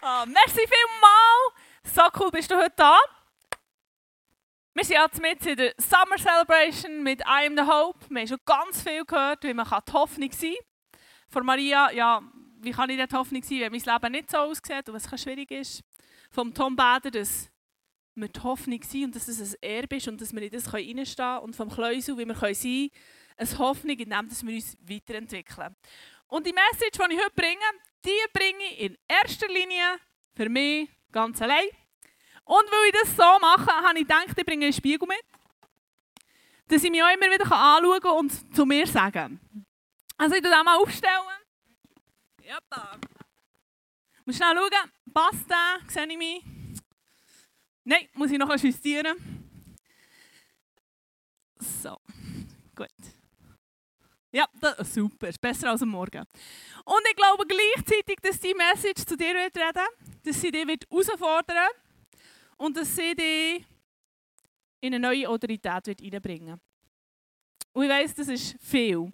Oh, merci vielmals. So cool bist du heute da. Wir sind jetzt mit in der Summer Celebration mit I am the Hope. Wir haben schon ganz viel gehört, wie man die Hoffnung sein kann. Von Maria, ja, wie kann ich dort Hoffnung sein, wenn mein Leben nicht so aussieht und was schwierig ist. Vom Tom Bader, dass wir die Hoffnung sind und dass es ein Erbe ist und dass wir in das reinstehen können. Und vom Kleusel, wie wir sein können, eine Hoffnung, indem wir uns weiterentwickeln. Und die Message, die ich heute bringe, die bringe ich in erster Linie für mich ganz allein. Und weil ich das so mache, habe ich gedacht, ich bringe einen Spiegel mit, dass ich mich auch immer wieder anschauen kann und zu mir sagen Also ich tue mal aufstellen. Ja, da. Muss schnell schauen, passt der, sehe ich mich? Nein, muss ich noch justieren. So, gut. Ja, das super. Ist besser als am Morgen. Und ich glaube gleichzeitig, dass die Message zu dir wird reden dass sie dich wird herausfordern und dass sie dich in eine neue Autorität wird reinbringen Und ich weiss, das ist viel.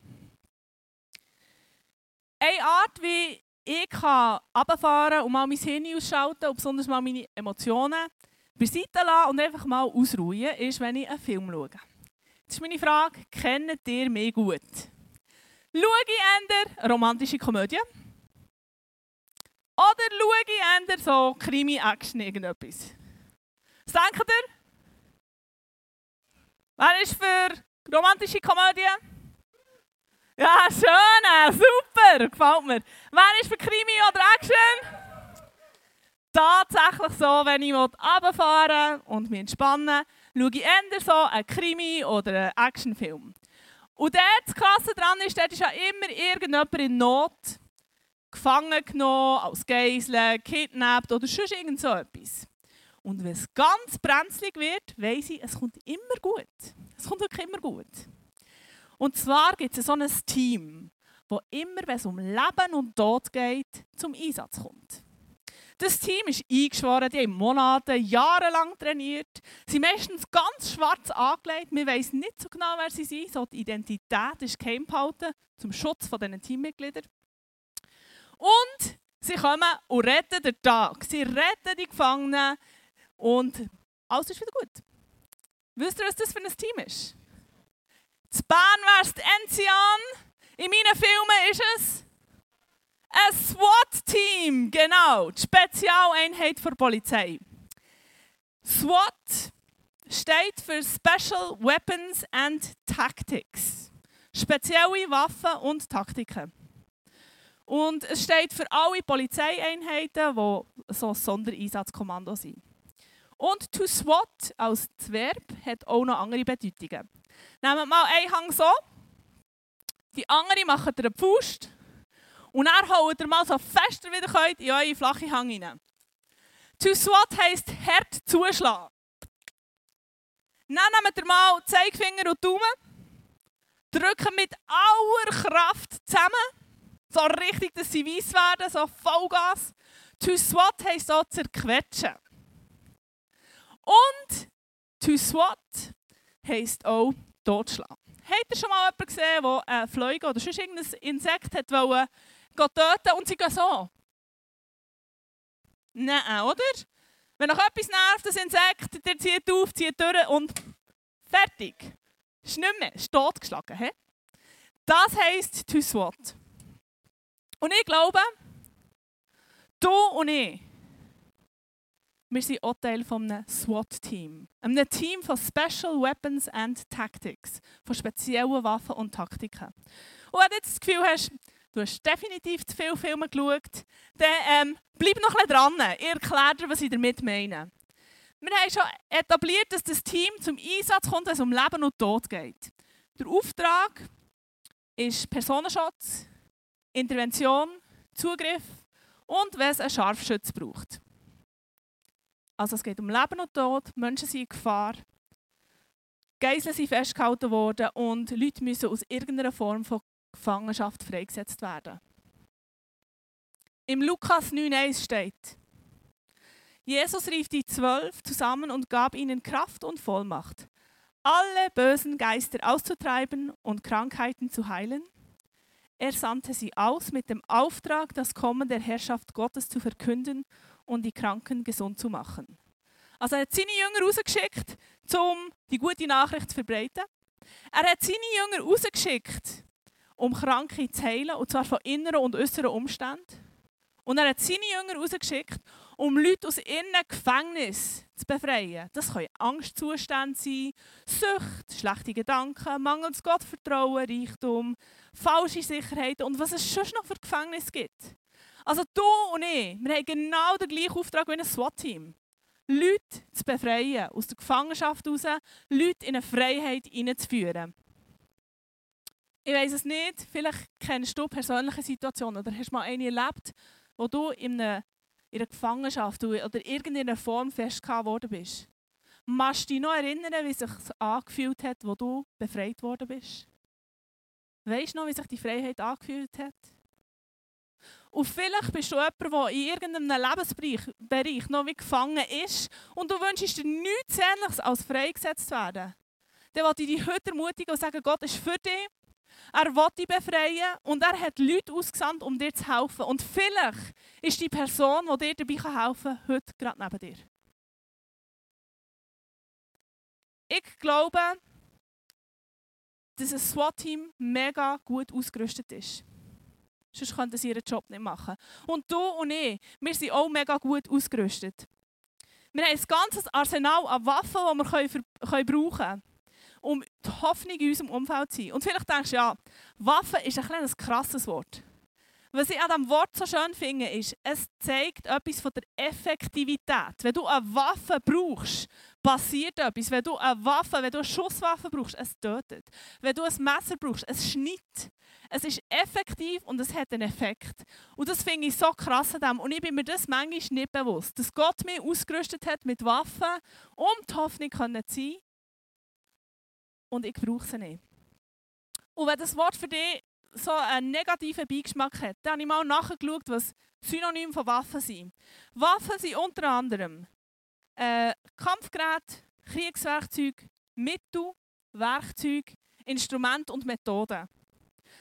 Eine Art, wie ich kann und mal mein Hirn ausschalten und besonders mal meine Emotionen beiseite lassen und einfach mal ausruhen, ist, wenn ich einen Film schaue. Das ist meine Frage, kennt ihr mich gut? Schaue ich eher romantische Komödie? Oder schaue ich so Krimi-Action, irgendetwas? Was denkt ihr? Wer ist für romantische Komödie? Ja, schön, super, gefällt mir. Wer ist für Krimi oder Action? Tatsächlich so, wenn ich runterfahren und mich entspannen schaue ich eher so einen Krimi oder Actionfilm. Und dort das Krasse dran ist, dort ist ja immer irgendjemand in Not gefangen genommen, als Geisel, kidnappt oder sonst irgend so etwas. Und wenn es ganz brenzlig wird, weiss ich, es kommt immer gut. Es kommt wirklich immer gut. Und zwar gibt es so ein Team, das immer, wenn es um Leben und Tod geht, zum Einsatz kommt. Das Team ist eingeschworen, die haben Monate, jahrelang trainiert. Sie sind meistens ganz schwarz angelegt. Wir wissen nicht so genau, wer sie sind. So die Identität ist geheim gehalten, zum Schutz dieser Teammitglieder. Und sie kommen und retten den Tag. Sie retten die Gefangenen und alles ist wieder gut. Wisst ihr, was das für ein Team ist? Das Bahnwest Enzian. In meinen Filmen ist es ein SWAT-Team, genau, die Spezialeinheit für Polizei. SWAT steht für Special Weapons and Tactics. Spezielle Waffen und Taktiken. Und es steht für alle Polizeieinheiten, die so Sondereinsatzkommando sind. Und to SWAT als Verb hat auch noch andere Bedeutungen. Nehmen wir mal einen Hang so. Die andere machen eine Pfust und dann holt ihr mal so fest ihr wieder könnt in eure flache Hang rein. To swat heisst hart zuschlagen. Dann nehmt ihr mal Zeigefinger und Daumen, drücken mit aller Kraft zusammen, so richtig, dass sie weiss werden, so Vollgas. To swat heisst so zerquetschen. Und to swat heisst auch totschlagen. Habt ihr schon mal jemanden gesehen, der eine Fliege oder sonst irgendein Insekt wollen, töten und sie gehen so. Nein, oder? Wenn noch etwas nervt, das Insekt, der zieht auf, zieht durch und fertig. Ist nicht mehr, ist totgeschlagen. He? Das heisst to SWAT. Und ich glaube, du und ich, wir sind auch Teil von einem SWAT-Team. Einem Team von Special Weapons and Tactics. Von speziellen Waffen und Taktiken. Und wenn du jetzt das Gefühl hast, du hast definitiv zu viele Filme geschaut, dann ähm, bleib noch ein dran. Ich erkläre dir, was ich damit meine. Wir haben schon etabliert, dass das Team zum Einsatz kommt, wenn es um Leben und Tod geht. Der Auftrag ist Personenschutz, Intervention, Zugriff und wenn es einen Scharfschütz braucht. Also es geht um Leben und Tod, Menschen sind in Gefahr, Geiseln sind festgehalten worden und Leute müssen aus irgendeiner Form von Gefangenschaft freigesetzt werden. Im Lukas 9,1 steht, Jesus rief die Zwölf zusammen und gab ihnen Kraft und Vollmacht, alle bösen Geister auszutreiben und Krankheiten zu heilen. Er sandte sie aus mit dem Auftrag, das Kommen der Herrschaft Gottes zu verkünden und die Kranken gesund zu machen. Also er hat seine Jünger rausgeschickt, um die gute Nachricht zu verbreiten. Er hat seine Jünger rausgeschickt, um Kranke zu heilen, und zwar von inneren und äußeren Umständen. Und er hat seine Jünger rausgeschickt, um Leute aus ihren Gefängnis zu befreien. Das können Angstzustände sein, Sucht, schlechte Gedanken, mangelndes Gottvertrauen, Reichtum, falsche Sicherheit und was es sonst noch für Gefängnis gibt. Also du und ich, wir haben genau den gleichen Auftrag wie ein SWAT-Team. Leute zu befreien, aus der Gefangenschaft heraus, Leute in eine Freiheit hineinzuführen. Ich weiß es nicht, vielleicht kennst du persönliche Situationen oder hast mal eine erlebt, wo du in einer, in einer Gefangenschaft oder irgendeiner Form festgehalten worden bist. Machst du dich noch erinnern, wie es sich angefühlt hat, wo du befreit worden bist? Weißt du noch, wie sich die Freiheit angefühlt hat? Und vielleicht bist du jemand, der in irgendeinem Lebensbereich noch wie gefangen ist und du wünschst dir nichts Ähnliches als freigesetzt werden. Dann wollte ich dich heute ermutigen und sagen, Gott ist für dich. Er will dich befreien und er hat Leute ausgesandt, um dir zu helfen. Und vielleicht ist die Person, die dir dabei helfen kann, heute gerade neben dir. Ich glaube, dass ein SWAT-Team mega gut ausgerüstet ist. Sonst könnten sie ihren Job nicht machen. Und du und ich, wir sind auch mega gut ausgerüstet. Wir haben ein ganzes Arsenal an Waffen, die wir brauchen können, um die Hoffnung in unserem Umfeld zu sein. Und vielleicht denkst du, ja, Waffe ist ein kleines krasses Wort. Was ich an diesem Wort so schön finde, ist, es zeigt etwas von der Effektivität. Wenn du eine Waffe brauchst, passiert etwas. Wenn du eine Waffe, wenn du eine Schusswaffe brauchst, es tötet. Wenn du ein Messer brauchst, es schneidet. Es ist effektiv und es hat einen Effekt. Und das finde ich so krass an dem. Und ich bin mir das manchmal nicht bewusst, dass Gott mich ausgerüstet hat mit Waffen, um die Hoffnung zu sein. Und ich brauche sie nicht. Und wenn das Wort für dich so einen negativen Beigeschmack hat, dann habe ich mal nachgeschaut, was Synonyme von Waffen sind. Waffen sind unter anderem äh, Kampfgeräte, Kriegswerkzeuge, Mittel, Werkzeuge, Instrumente und Methoden.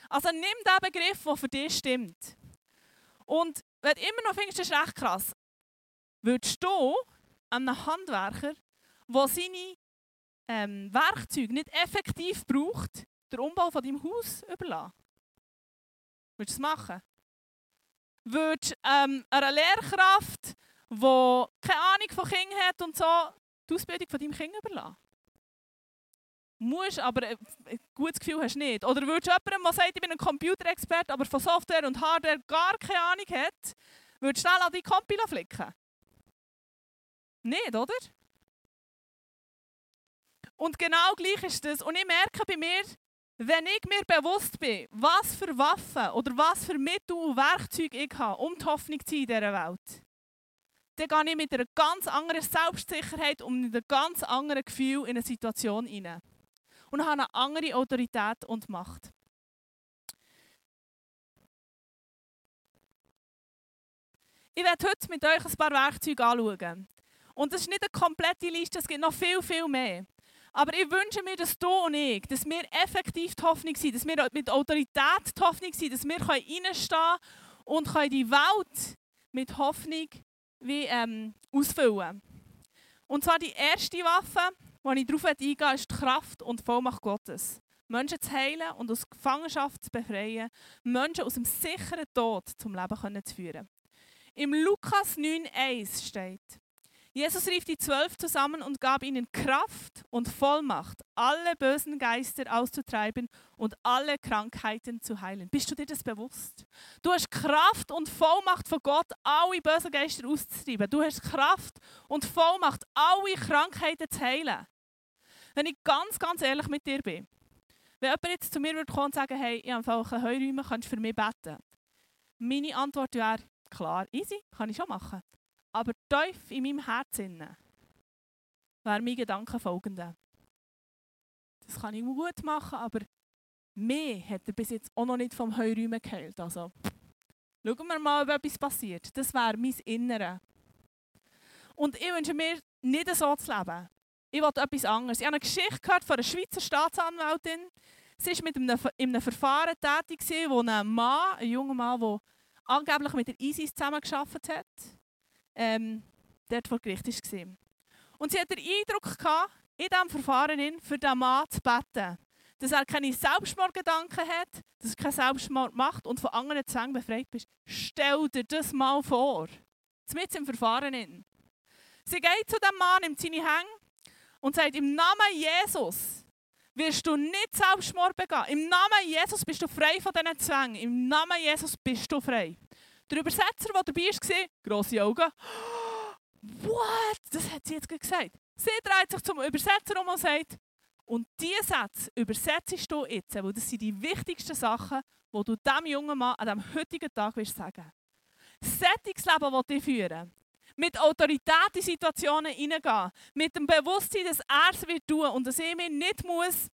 Also nimm den Begriff, der für dich stimmt. Und wenn du immer noch findest, das ist recht krass, würdest du einem Handwerker, der seine ähm, Werkzeuge nicht effektiv braucht, den Umbau von deinem Haus überlassen? Würdest du es machen? Würdest ähm, einer Lehrkraft, die keine Ahnung von Kindern hat und so, die Ausbildung von deinem Kind überlassen? musst, aber ein gutes Gefühl hast du nicht. Oder würdest du jemandem, der sagt, ich bin ein Computerexperte, aber von Software und Hardware gar keine Ahnung hat, würdest du schnell an die Kompi flicken? Nicht, oder? Und genau gleich ist das. Und ich merke bei mir, wenn ich mir bewusst bin, was für Waffen oder was für Mittel und Werkzeuge ich habe, um die Hoffnung zu sein in dieser Welt, dann gehe ich mit einer ganz anderen Selbstsicherheit und mit einem ganz anderen Gefühl in eine Situation hinein und haben eine andere Autorität und Macht. Ich werde heute mit euch ein paar Werkzeuge anschauen. Und das ist nicht eine komplette Liste, es gibt noch viel, viel mehr. Aber ich wünsche mir, dass du und ich, dass wir effektiv die Hoffnung sind, dass wir mit Autorität die Hoffnung sind, dass wir reinstehen können und die Welt mit Hoffnung wie, ähm, ausfüllen Und zwar die erste Waffe, wo ich darauf eingehe, ist die Kraft und die Vollmacht Gottes. Menschen zu heilen und aus Gefangenschaft zu befreien, Menschen aus dem sicheren Tod zum Leben zu führen. Im Lukas 9,1 steht, Jesus rief die Zwölf zusammen und gab ihnen Kraft und Vollmacht, alle bösen Geister auszutreiben und alle Krankheiten zu heilen. Bist du dir das bewusst? Du hast Kraft und Vollmacht von Gott, alle bösen Geister auszutreiben. Du hast Kraft und Vollmacht, alle Krankheiten zu heilen. Wenn ich ganz, ganz ehrlich mit dir bin, wenn jemand jetzt zu mir würde kommen und sagen, hey, ich habe einen Heuräume, kannst du für mich beten? Meine Antwort wäre, klar, easy, kann ich schon machen. Aber tief in meinem Herzen wäre mein Gedanke folgende. Das kann ich gut machen, aber mehr hat er bis jetzt auch noch nicht vom Heuräumen geheilt. Also, schauen wir mal, ob etwas passiert. Das wäre mein Innere. Und ich wünsche mir, nicht so zu leben ich wollte etwas anderes. Ich habe eine Geschichte gehört von einer Schweizer Staatsanwältin. Sie war mit einem, in einem Verfahren tätig, wo ein Mann, ein junger Mann, der angeblich mit der ISIS zusammengearbeitet hat, ähm, dort vor Gericht war. Und sie hat den Eindruck gehabt, in diesem Verfahren für diesen Mann zu beten. Dass er keine Selbstmordgedanken hat, dass er keinen Selbstmord macht und von anderen Zwängen befreit bist. Stell dir das mal vor. Mit im Verfahren. In. Sie geht zu dem Mann, nimmt seine Hände und sagt, im Namen Jesus wirst du nicht Selbstmord begehen. Im Namen Jesus bist du frei von diesen Zwängen. Im Namen Jesus bist du frei. Der Übersetzer, der dabei war, grosse Augen. What? Das hat sie jetzt gesagt. Sie dreht sich zum Übersetzer um und sagt, und diese Sätze übersetzt du jetzt, weil das sind die wichtigsten Sachen, die du diesem jungen Mann an diesem heutigen Tag wirst sagen. Sättigungsleben will ich führen. Mit Autorität in Situationen hineingehen. Mit dem Bewusstsein, dass er es wird tun und dass ich mich nicht muss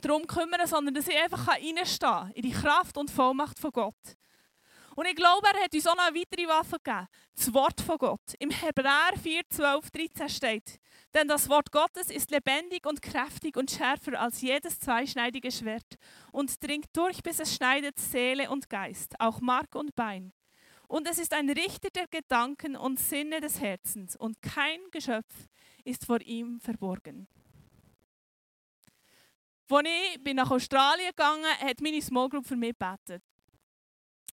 darum kümmern, sondern dass ich einfach reinstehen kann in die Kraft und Vollmacht von Gott. Und ich glaube, er hat uns auch noch eine weitere Waffe gegeben. Das Wort von Gott. Im Hebräer 4, 12, 13 steht, denn das Wort Gottes ist lebendig und kräftig und schärfer als jedes zweischneidige Schwert und dringt durch, bis es schneidet Seele und Geist, auch Mark und Bein. Und es ist ein Richter der Gedanken und Sinne des Herzens und kein Geschöpf ist vor ihm verborgen. Als ich nach Australien gegangen bin, hat meine Small Group für mich gebetet.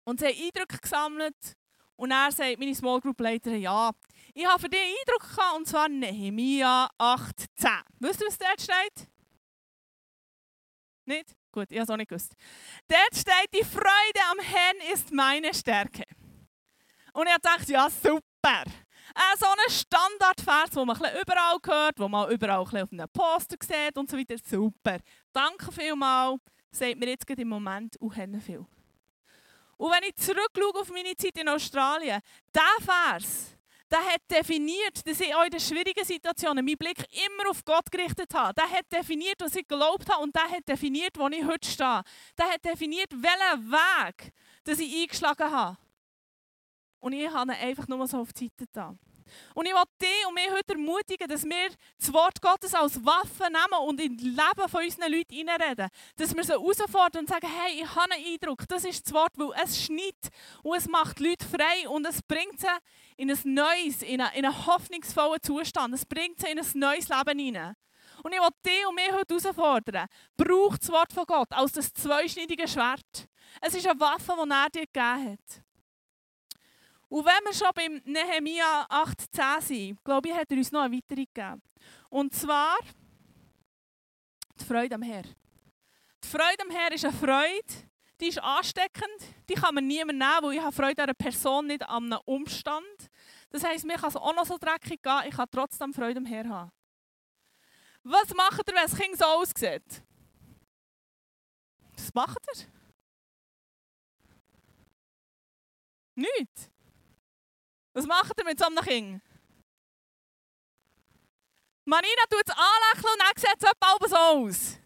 Und sie haben Eindrücke gesammelt. Und er sagt meine Small Group Leiterin, ja, ich habe für dich Eindruck gehabt, und zwar Nehemia 8,10. Wisst ihr, was dort steht? Nicht? Gut, ich habe es auch nicht gewusst. Dort steht, die Freude am Herrn ist meine Stärke. Und ich dachte, ja, super. Äh, so ein Standardvers, den man überall hört, wo man überall auf einem Poster sieht und so weiter. Super. Danke vielmals. Sagt mir jetzt im Moment auch viel. Und wenn ich zurückschaue auf meine Zeit in Australien, dieser Vers, der hat definiert, dass ich auch in schwierigen Situationen meinen Blick immer auf Gott gerichtet habe. Der hat definiert, was ich geglaubt habe und der hat definiert, wo ich heute stehe. Der hat definiert, welchen Weg dass ich eingeschlagen habe. Und ich habe ihn einfach nur so auf die Seite getan. Und ich will dich und mich heute ermutigen, dass wir das Wort Gottes als Waffe nehmen und in das Leben von unseren Leuten hineinreden. Dass wir sie herausfordern und sagen, hey, ich habe einen Eindruck, das ist das Wort, weil es schneit und es macht die Leute frei und es bringt sie in ein neues, in einen, in einen hoffnungsvollen Zustand. Es bringt sie in ein neues Leben hinein. Und ich will dich und mich heute herausfordern, braucht das Wort von Gott als das zweischneidige Schwert. Es ist eine Waffe, die er dir gegeben hat. Und wenn wir schon beim Nehemia 8,10 sind, glaube ich, hat er uns noch eine weitere gegeben. Und zwar die Freude am Herr. Die Freude am Herr ist eine Freude, die ist ansteckend, die kann man niemand nehmen, weil ich habe Freude an einer Person, nicht an einem Umstand. Das heisst, mir kann es auch noch so dreckig gehen, ich kann trotzdem Freude am Herr haben. Was macht ihr, wenn das Kind so aussieht? Was macht ihr? Nichts. Was macht ihr mit so einem Kind? Marina tut es anlächeln und dann sieht es etwa so aus.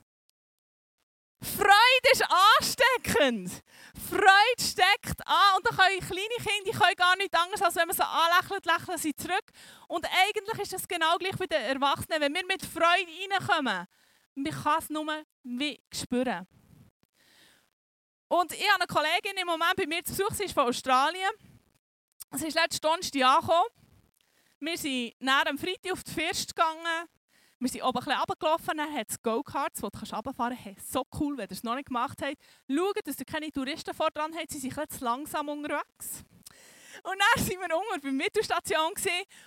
Freude ist ansteckend. Freude steckt an. Und dann können kleine Kinder die können gar nichts anderes, als wenn man sie anlächelt, lächeln sie zurück. Und eigentlich ist das genau gleich wie den Erwachsenen. Wenn wir mit Freude reinkommen, man kann es nur wie spüren. Und ich habe eine Kollegin im Moment bei mir zu Besuch, sie ist von Australien. Es ist letzten Donnerstag angekommen. Wir sind nach dem Freitag auf die First gegangen. Wir sind oben ein bisschen runtergelaufen, dann hat es Go-Karts, wo du runterfahren kannst. So cool, wenn ihr es noch nicht gemacht habt. Schaut, dass ihr keine Touristen vor dran habt, sie sind bisschen langsam unterwegs. Und dann waren wir unten bei der Mittelstation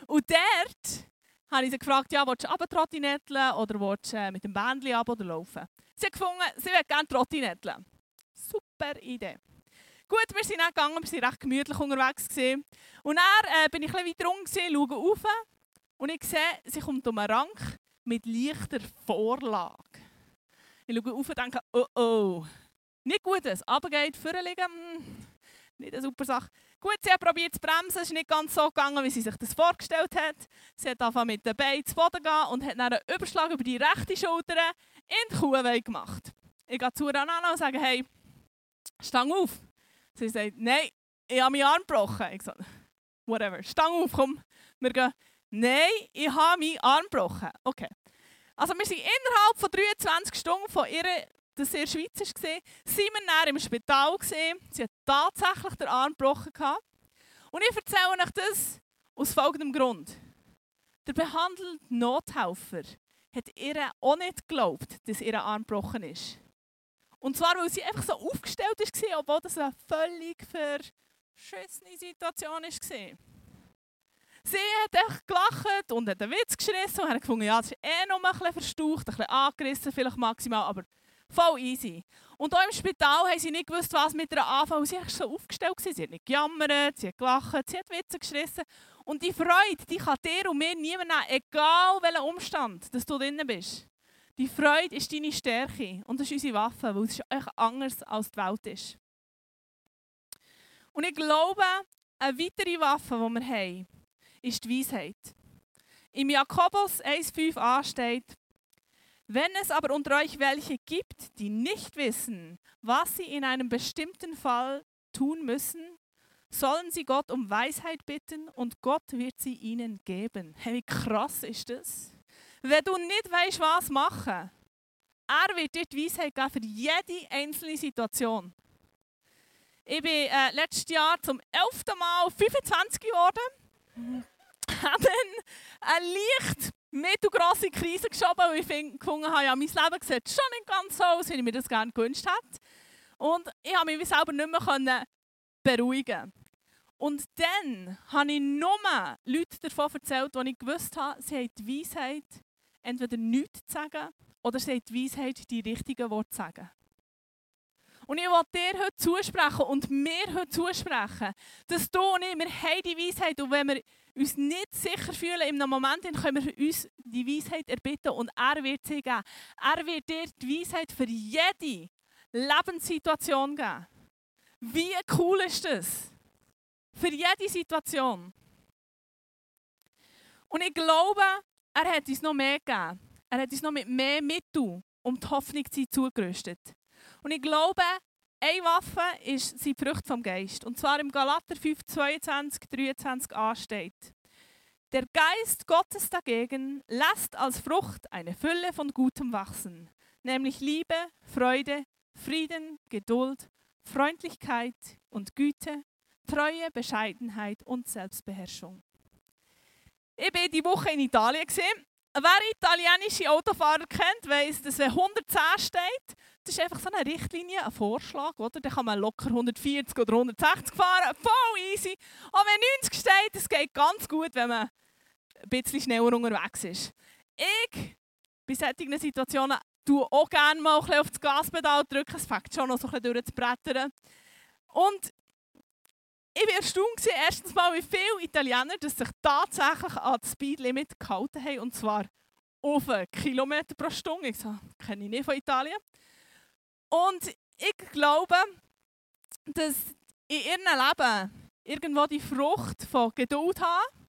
und dort habe ich sie gefragt, ja, willst du runter oder willst du äh, mit dem Bändchen ab oder laufen? Sie hat gefunden, sie würde gerne Trottinetteln. Super Idee. Gut, wir sind dann gegangen, wir waren recht gemütlich unterwegs. Gewesen. Und dann äh, bin ich bisschen weiter rum, schaue rauf und ich sehe, sie kommt um einen Rank mit leichter Vorlage. Ich schaue rauf und denke, oh oh, nicht gut, runtergeht, vorliegen, hm, nicht eine super Sache. Gut, sie hat probiert zu bremsen, es ist nicht ganz so gegangen, wie sie sich das vorgestellt hat. Sie hat angefangen mit den Beinen zu Boden gehen und hat dann einen Überschlag über die rechte Schulter in die Kuhwehe gemacht. Ich gehe zu an und sage, hey, stang auf. Sie sagt, nein, ich habe meinen Arm gebrochen. Ich sage, whatever, stang auf, komm. Wir gehen, nein, ich habe meinen Arm gebrochen. Okay. Also wir sind innerhalb von 23 Stunden von ihr, das sie in der Schweiz war, sind wir dann im Spital. Gewesen. Sie hat tatsächlich den Arm gebrochen. Und ich erzähle euch das Aus folgendem Grund. Der behandelte Nothelfer hat ihr auch nicht geglaubt, dass ihr Arm gebrochen ist. Und zwar, weil sie einfach so aufgestellt war, obwohl das eine völlig verschissene Situation war. Sie hat echt gelacht und hat einen Witz geschrissen und hat gefunden, ja, das ist eh noch ein bisschen verstaucht, ein bisschen angerissen, vielleicht maximal, aber voll easy. Und auch im Spital haben sie nicht gewusst, was mit ihr anfangen. Sie war so aufgestellt. Sie hat nicht gejammert, sie hat gelacht, sie hat Witze geschrissen. Und die Freude, die kann dir und mir niemand nehmen, egal welcher Umstand, dass du drin bist. Die Freude ist deine Stärke und das ist unsere Waffe, weil es echt anders als die Welt ist. Und ich glaube, eine weitere Waffe, die wir haben, ist die Weisheit. Im Jakobus 1,5a steht, wenn es aber unter euch welche gibt, die nicht wissen, was sie in einem bestimmten Fall tun müssen, sollen sie Gott um Weisheit bitten und Gott wird sie ihnen geben. Hey, wie krass ist das? Wenn du nicht weißt, was machen, er wird dir die Weisheit geben für jede einzelne Situation. Ich bin äh, letztes Jahr zum elften Mal 25 geworden. habe eine leicht mittelgrosse Krise geschoben, weil ich gefunden habe, ja, mein Leben sieht schon nicht ganz so aus, wie ich mir das gerne gewünscht hätte. Und ich habe mich selber nicht mehr beruhigen und dann habe ich nur Leute davon erzählt, die ich gewusst habe, sie haben die Weisheit, entweder nichts zu sagen oder sie haben die Weisheit, die richtigen Worte zu sagen. Und ich will dir heute zusprechen und mir heute zusprechen, dass du und ich, wir haben die Weisheit und wenn wir uns nicht sicher fühlen in einem Moment, dann können wir uns die Weisheit erbitten und er wird sie geben. Er wird dir die Weisheit für jede Lebenssituation geben. Wie cool ist das? Für jede Situation. Und ich glaube, er hat uns noch mehr gegeben. Er hat uns noch mit mehr Mitteln um die Hoffnung zu zugerüstet. Und ich glaube, eine Waffe ist die Frucht vom Geist. Und zwar im Galater 5, 22, 23a steht. Der Geist Gottes dagegen lässt als Frucht eine Fülle von Gutem wachsen, nämlich Liebe, Freude, Frieden, Geduld, Freundlichkeit und Güte, Treue, Bescheidenheit und Selbstbeherrschung. Ich war die Woche in Italien. Wer italienische Autofahrer kennt, weiss, dass wenn 110 steht, das ist einfach so eine Richtlinie, ein Vorschlag. Oder? Dann kann man locker 140 oder 160 fahren, voll easy. Aber wenn 90 steht, das geht ganz gut, wenn man ein bisschen schneller unterwegs ist. Ich, bei solchen Situationen, tue auch gerne mal ein bisschen auf das Gaspedal drücken. Es fängt schon noch so ein bisschen durchzubrettern. Und ich war erstaunt, erstens mal, wie viele Italiener dass sich tatsächlich an das Speedlimit gehalten haben. Und zwar auf einen Kilometer pro Stunde. Ich so, kenne ich nicht von Italien. Und ich glaube, dass in ihrem Leben irgendwo die Frucht von Geduld haben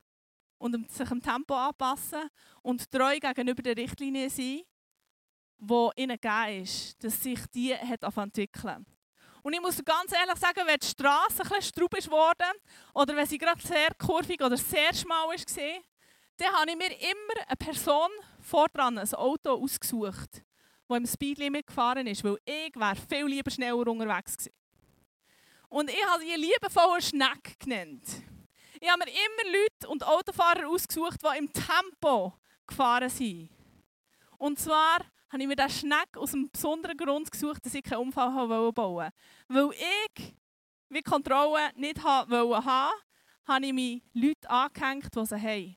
und sich dem Tempo anpassen und treu gegenüber der Richtlinie sein, die ihnen gegeben ist, dass sich die entwickeln hat. Und ich muss ganz ehrlich sagen, wenn die Straße ein bisschen straub ist worden oder wenn sie gerade sehr kurvig oder sehr schmal war, dann habe ich mir immer eine Person vor dran, ein Auto ausgesucht, das im Speedlimit gefahren ist, weil ich wäre viel lieber schneller unterwegs gewesen. Und ich habe sie liebevoll Schneck genannt. Ich habe mir immer Leute und Autofahrer ausgesucht, die im Tempo gefahren sind. Und zwar habe ich mir diesen Schneck aus einem besonderen Grund gesucht, dass ich keinen Unfall bauen wollte. Weil ich, wie Kontrolle nicht wollte haben, habe ich mir Leute angehängt, die sie haben.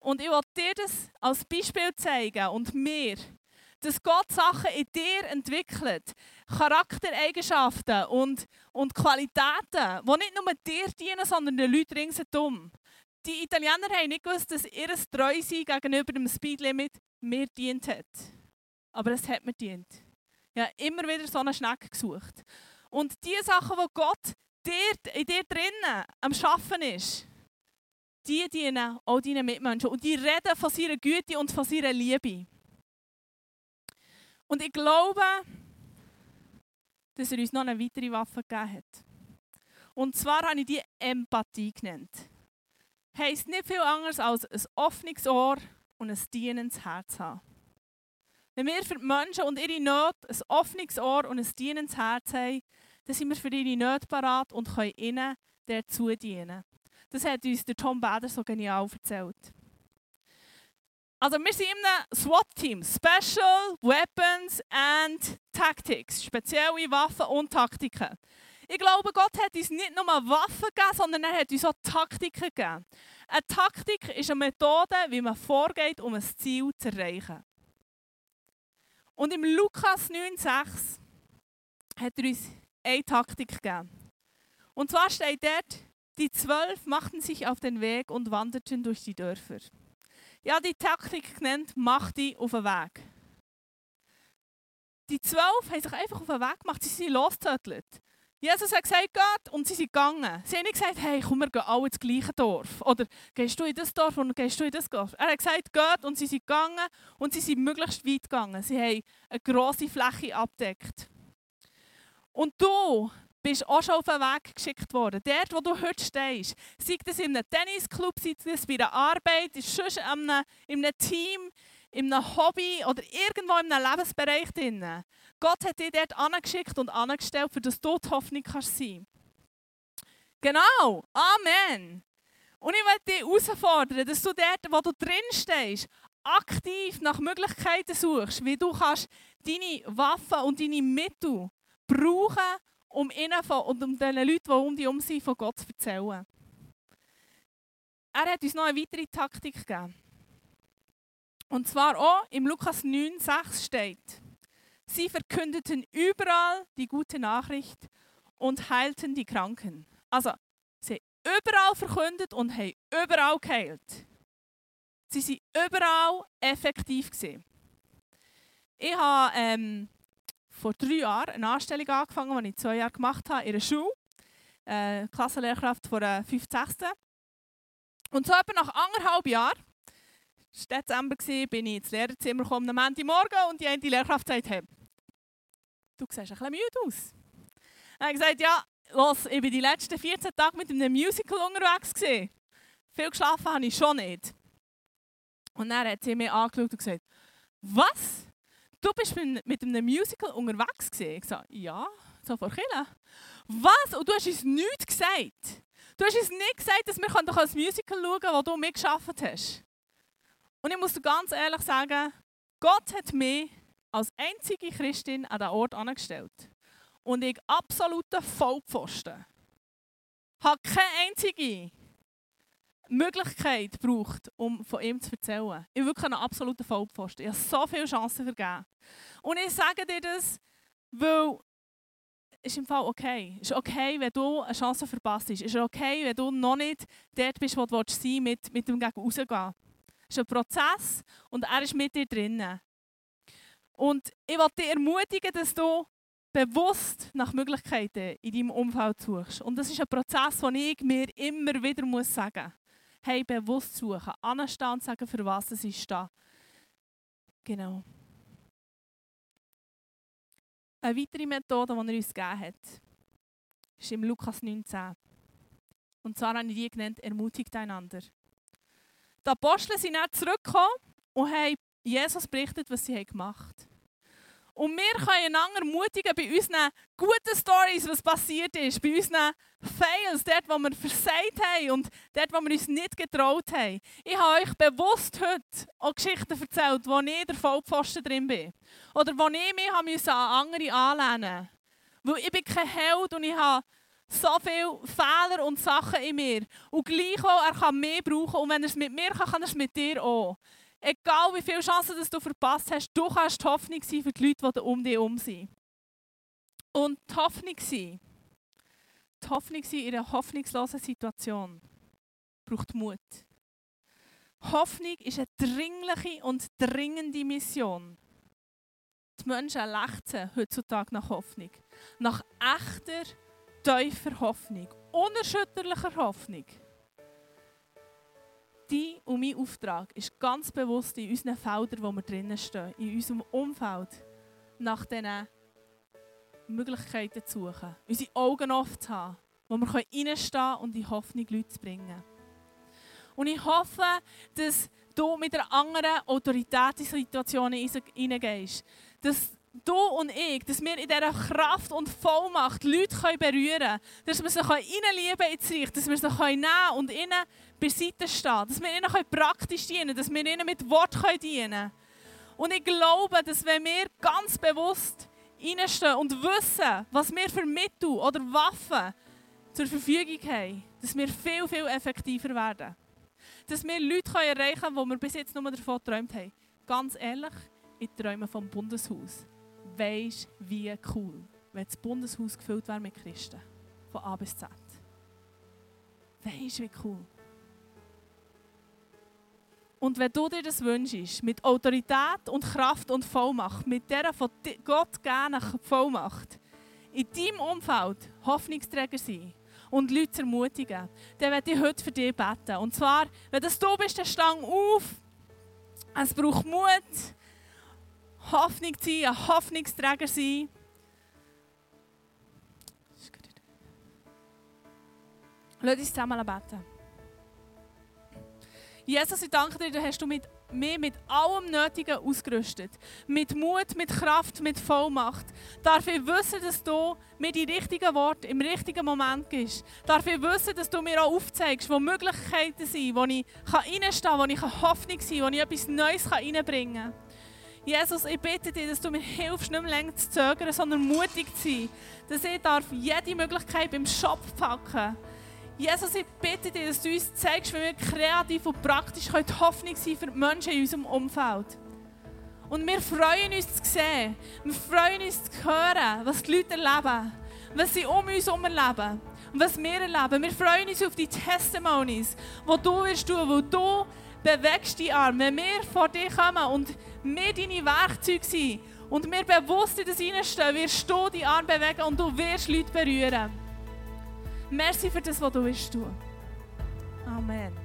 Und ich wollte dir das als Beispiel zeigen und mir, dass Gott Sachen in dir entwickelt, Charaktereigenschaften und, und Qualitäten, die nicht nur dir dienen, sondern den Leuten ringsherum. Die Italiener haben nicht gewusst, dass ihr Treusein gegenüber dem Speedlimit mir dient hat. Aber es hat mir dient. Ich habe immer wieder so einen Schneck gesucht. Und die Sachen, die Gott dir, in dir drinnen am Schaffen ist, die dienen auch deinen Mitmenschen. Und die reden von seiner Güte und von seiner Liebe. Und ich glaube, dass er uns noch eine weitere Waffe gegeben hat. Und zwar habe ich die Empathie genannt. Heißt nicht viel anderes als ein offenes Ohr und ein dienendes Herz haben. Wenn wir für die Menschen und ihre Nöte ein offenes Ohr und ein dienendes Herz haben, dann sind wir für ihre Nöte parat und können ihnen dazu dienen. Das hat uns der Tom Bader so genial erzählt. Also wir sind in einem SWAT-Team, Special Weapons and Tactics, spezielle Waffen und Taktiken. Ich glaube, Gott hat uns nicht nur Waffen gegeben, sondern er hat uns auch Taktiken gegeben. Eine Taktik ist eine Methode, wie man vorgeht, um ein Ziel zu erreichen. Und im Lukas 9,6 hat er uns eine Taktik gegeben. Und zwar steht dort, die zwölf machten sich auf den Weg und wanderten durch die Dörfer. Ja, die Taktik genannt, mach die auf den Weg. Die zwölf haben sich einfach auf den Weg gemacht, sie sind losgetötelt. Jesus hat gesagt, geht, und sie sind gegangen. Sie haben nicht gesagt, hey, komm, wir gehen alle ins gleiche Dorf. Oder gehst du in das Dorf und gehst du in das Dorf. Er hat gesagt, geht, und sie sind gegangen und sie sind möglichst weit gegangen. Sie haben eine grosse Fläche abdeckt. Und du bist auch schon auf den Weg geschickt worden. Dort, wo du heute stehst, sei das in einem Tennisclub, sei das bei einer Arbeit, in einem, in einem Team, in einem Hobby oder irgendwo in einem Lebensbereich drin. Gott hat dich dort angeschickt und angestellt, für das du die Hoffnung kannst sein. Genau. Amen. Und ich möchte dich herausfordern, dass du dort, wo du drin stehst, aktiv nach Möglichkeiten suchst, wie du kannst deine Waffen und deine Mittel brauchen, um ihnen von, und um den Leuten, die um dich herum sind, von Gott zu erzählen. Er hat uns noch eine weitere Taktik gegeben. Und zwar auch im Lukas 9, 6 steht, sie verkündeten überall die gute Nachricht und heilten die Kranken. Also, sie haben überall verkündet und haben überall geheilt. Sie waren überall effektiv. Gewesen. Ich habe ähm, vor drei Jahren eine Anstellung angefangen, die ich zwei Jahre gemacht habe in einer Schule. Äh, Klassenlehrkraft von der 5. 6. Und so etwa nach anderthalb Jahren, war Dezember, bin ich ins Lehrerzimmer gekommen am Montagmorgen und die eine Lehrkraft sagt, hey, du siehst ein bisschen müde aus. Er hat gesagt, ja, los, ich war die letzten 14 Tage mit einem Musical unterwegs. Gewesen. Viel geschlafen habe ich schon nicht. Und dann hat sie mich angeschaut und gesagt, was? Du bist mit einem Musical unterwegs gewesen? Ich sage, ja, so vor Kille. Was? Und du hast uns nichts gesagt. Du hast uns nicht gesagt, dass wir doch ein Musical schauen können, das du mitgeschafft hast. Und ich muss dir ganz ehrlich sagen, Gott hat mich als einzige Christin an diesen Ort angestellt. Und ich absoluter Vollpfosten. habe keine einzige Möglichkeit braucht, um von ihm zu erzählen. Ich bin wirklich ein absoluter Vollpfosten. Ich habe so viele Chancen vergeben. Und ich sage dir das, weil es ist im Fall okay. Es ist okay, wenn du eine Chance verpasst hast. Es ist okay, wenn du noch nicht dort bist, wo du sein willst, mit, mit dem Gegen rausgehen. Ist ein Prozess und er ist mit dir drinnen. Und ich will dich ermutigen, dass du bewusst nach Möglichkeiten in deinem Umfeld suchst. Und das ist ein Prozess, den ich mir immer wieder muss sagen muss hey, bewusst suchen, anstehen und sagen, für was es ist da. Genau. Eine weitere Methode, die er uns gegeben hat, ist im Lukas 19. Und zwar habe ich die genannt, ermutigt einander. Die Apostel sind dann zurückgekommen und haben Jesus berichtet, was sie gemacht haben. Und wir können einander ermutigen bei unseren guten Stories, was passiert ist, bei unseren Fails, dort, wo wir versagt haben und dort, wo wir uns nicht getraut haben. Ich habe euch bewusst heute auch Geschichten erzählt, wo ich der Vollpfosten drin bin. Oder wo ich mich an andere anlehnen musste. Weil ich bin kein Held und ich habe so viele Fehler und Sachen in mir. Und gleichwohl, er kann mehr brauchen und wenn er es mit mir kann, kann er es mit dir auch. Egal wie viele Chancen du verpasst hast, du kannst die Hoffnung sein für die Leute, die um dich herum sind. Und die Hoffnung sein, die Hoffnung sein in einer hoffnungslosen Situation, braucht Mut. Hoffnung ist eine dringliche und dringende Mission. Die Menschen lechzen heutzutage nach Hoffnung. Nach echter, tiefer Hoffnung. Unerschütterlicher Hoffnung dein und mein Auftrag ist ganz bewusst in unseren Feldern, wo wir drinnen stehen, in unserem Umfeld, nach diesen Möglichkeiten zu suchen. Unsere Augen offen zu haben, wo wir reinstehen und die Hoffnung Leute zu bringen. Und ich hoffe, dass du mit einer anderen Autorität in Situationen hineingehst. Dass du und ich, dass wir in dieser Kraft und Vollmacht Leute berühren können, dass wir sie reinlieben ins Reich, dass wir sie nehmen und ihnen beiseite stehen, dass wir ihnen praktisch dienen können, dass wir ihnen mit Wort dienen können. Und ich glaube, dass wenn wir ganz bewusst reinstehen und wissen, was wir für Mittel oder Waffen zur Verfügung haben, dass wir viel, viel effektiver werden. Dass wir Leute erreichen können, die wir bis jetzt nur davon geträumt haben. Ganz ehrlich, ich träume vom Bundeshaus. Weisst wie cool, wenn das Bundeshaus gefüllt wäre mit Christen. Von A bis Z. Weisst wie cool. Und wenn du dir das wünschst, mit Autorität und Kraft und Vollmacht, mit dieser von Gott gerne Vollmacht, in deinem Umfeld Hoffnungsträger sein und Leute ermutigen, dann werde ich heute für dich beten. Und zwar, wenn das du bist, dann stang auf. Es braucht Mut, Hoffnung zu sein, ein Hoffnungsträger sein. Lass uns zusammen beten. Jesus, ich danke dir, du hast du mit mir mit allem Nötigen ausgerüstet. Mit Mut, mit Kraft, mit Vollmacht. Darf ich wissen, dass du mir die richtigen Worte im richtigen Moment gibst. Darf ich wissen, dass du mir auch aufzeigst, wo Möglichkeiten sind, wo ich reinstehen kann, wo ich Hoffnung sein kann, wo ich etwas Neues reinbringen kann. Jesus, ich bitte dich, dass du mir hilfst, nicht mehr länger zu zögern, sondern mutig zu sein. Dass ich darf jede Möglichkeit beim Schopf packen Jesus, ich bitte dich, dass du uns zeigst, wie wir kreativ und praktisch die Hoffnung sein für die Menschen in unserem Umfeld. Und wir freuen uns zu sehen, wir freuen uns zu hören, was die Leute erleben, was sie um uns herum erleben und was wir erleben. Wir freuen uns auf die Testimonies, die du wirst tun, wo du bewegst die Arme, wenn wir vor dir kommen und wir deine Werkzeuge sind und wir bewusst in das reinstehen, wirst du die Arme bewegen und du wirst Leute berühren. Merci für das, was du tun Amen.